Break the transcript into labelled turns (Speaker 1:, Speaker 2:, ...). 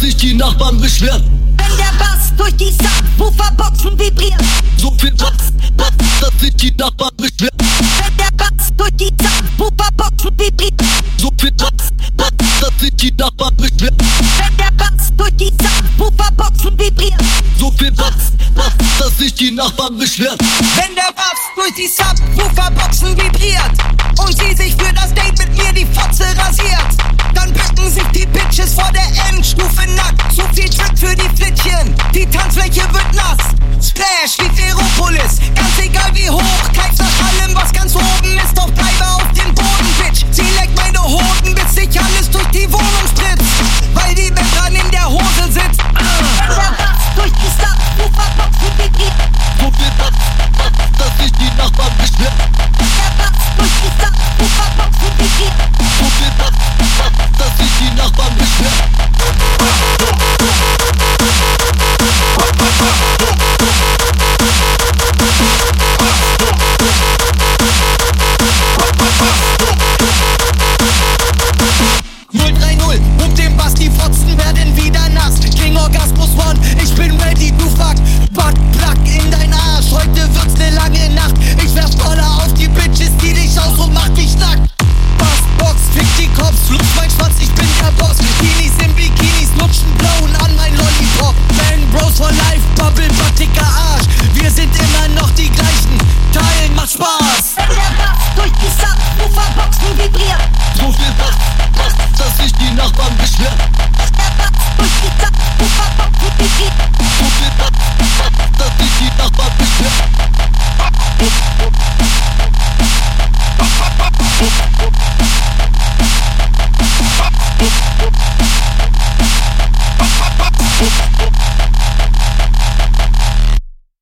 Speaker 1: die Nachbarn beschweren.
Speaker 2: Wenn der Bass durch die Subwooferboxen vibriert.
Speaker 1: So viel Bass, Bass, dass sich die Nachbarn beschweren.
Speaker 2: Wenn der Bass durch die Subwooferboxen vibriert.
Speaker 1: So viel Bass, Bass, dass sich die Nachbarn beschweren.
Speaker 2: Wenn der Bass durch die Subwooferboxen vibriert.
Speaker 1: So viel Bass, Bass, dass sich die Nachbarn beschweren.
Speaker 3: Wenn der Bass durch die Subwooferboxen vibriert und sie sich für das Date mit mir die Fotze rasiert, Bitches vor der Endstufe nackt. Zu viel Trick für die Flittchen, die Tanzfläche wird nass.